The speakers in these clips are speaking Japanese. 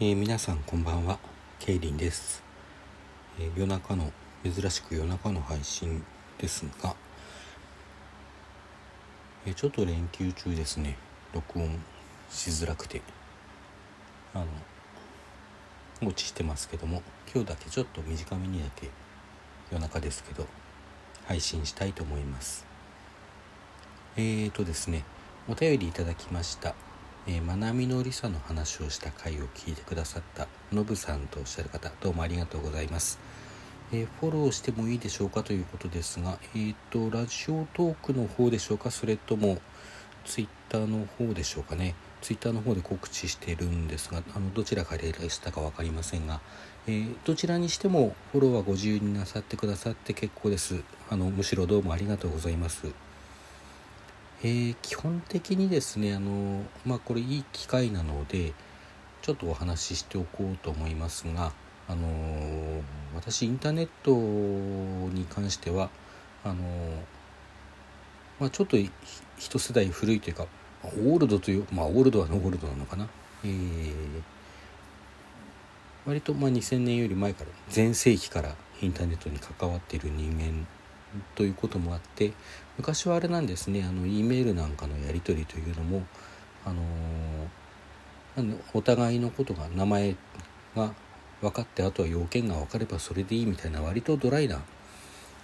えー、皆さんこんばんは。ケイリンです、えー、夜中の珍しく夜中の配信ですが、えー、ちょっと連休中ですね。録音しづらくて。あの放置してますけども今日だけちょっと短めにだけ夜中ですけど配信したいと思います。えーとですねお便りいただきました。えー、まなみのりさの話をした回を聞いてくださったのぶさんとおっしゃる方どうもありがとうございます、えー、フォローしてもいいでしょうかということですがえっ、ー、とラジオトークの方でしょうかそれともツイッターの方でしょうかね。ツイッターの方で告知してるんですがあのどちらからしたか分かりませんが、え、どちらにしてもフォローはご自由になさってくださって結構です。あのむしろどうもありがとうございます。えー、基本的にですねあのまあこれいい機会なのでちょっとお話ししておこうと思いますがあの私インターネットに関してはあのまあ、ちょっと一世代古いというかオールドというまあオールドはノーオールドなのかな、えー、割とまあ2000年より前から全盛期からインターネットに関わっている人間ということもあって昔はあれなんですねあの E メールなんかのやり取りというのもあのお互いのことが名前が分かってあとは要件が分かればそれでいいみたいな割とドライな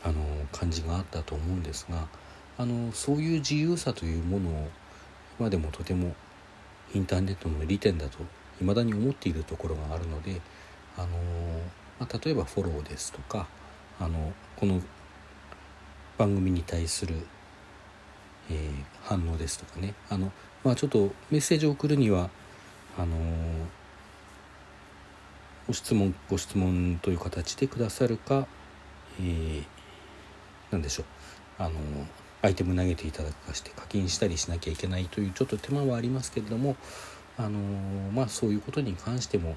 あの感じがあったと思うんですがあのそういう自由さというものを今でもとてもインターネットの利点だと未だに思っているところがあるのであの、まあ、例えばフォローですとかあのこの番組に対する、えー、反応ですとかね。あの、まあ、ちょっとメッセージを送るにはあのご質問ご質問という形でくださるか、えー、何でしょう。あのアイテム投げていただくかして課金したりしなきゃいけないというちょっと手間はありますけれどもあのまあそういうことに関しても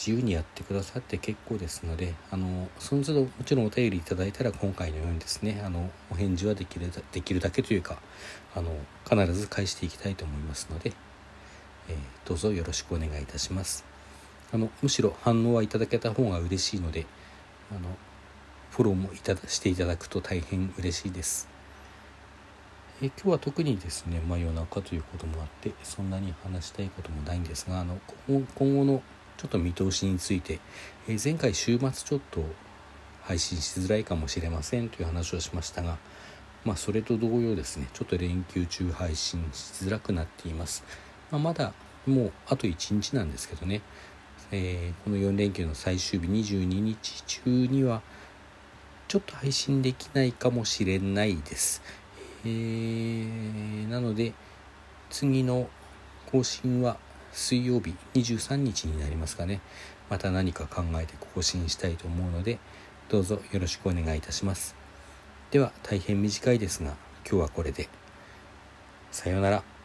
自由にやってくださって結構ですのであのその都度もちろんお便りいただいたら今回のようにですねあのお返事はできるできるだけというかあの必ず返していきたいと思いますので、えー、どうぞよろしくお願いいたします。あのむしろ反応はいただけた方が嬉しいのであのフォローもいただしていただくと大変嬉しいです。え今日は特にですね、まあ、夜中ということもあってそんなに話したいこともないんですがあの今後のちょっと見通しについて、えー、前回週末ちょっと配信しづらいかもしれませんという話をしましたが、まあ、それと同様ですねちょっと連休中配信しづらくなっています、まあ、まだもうあと1日なんですけどね、えー、この4連休の最終日22日中にはちょっと配信できないかもしれないです、えー、なので次の更新は水曜日23日になりますかね。また何か考えて更新したいと思うのでどうぞよろしくお願いいたします。では大変短いですが今日はこれで。さようなら。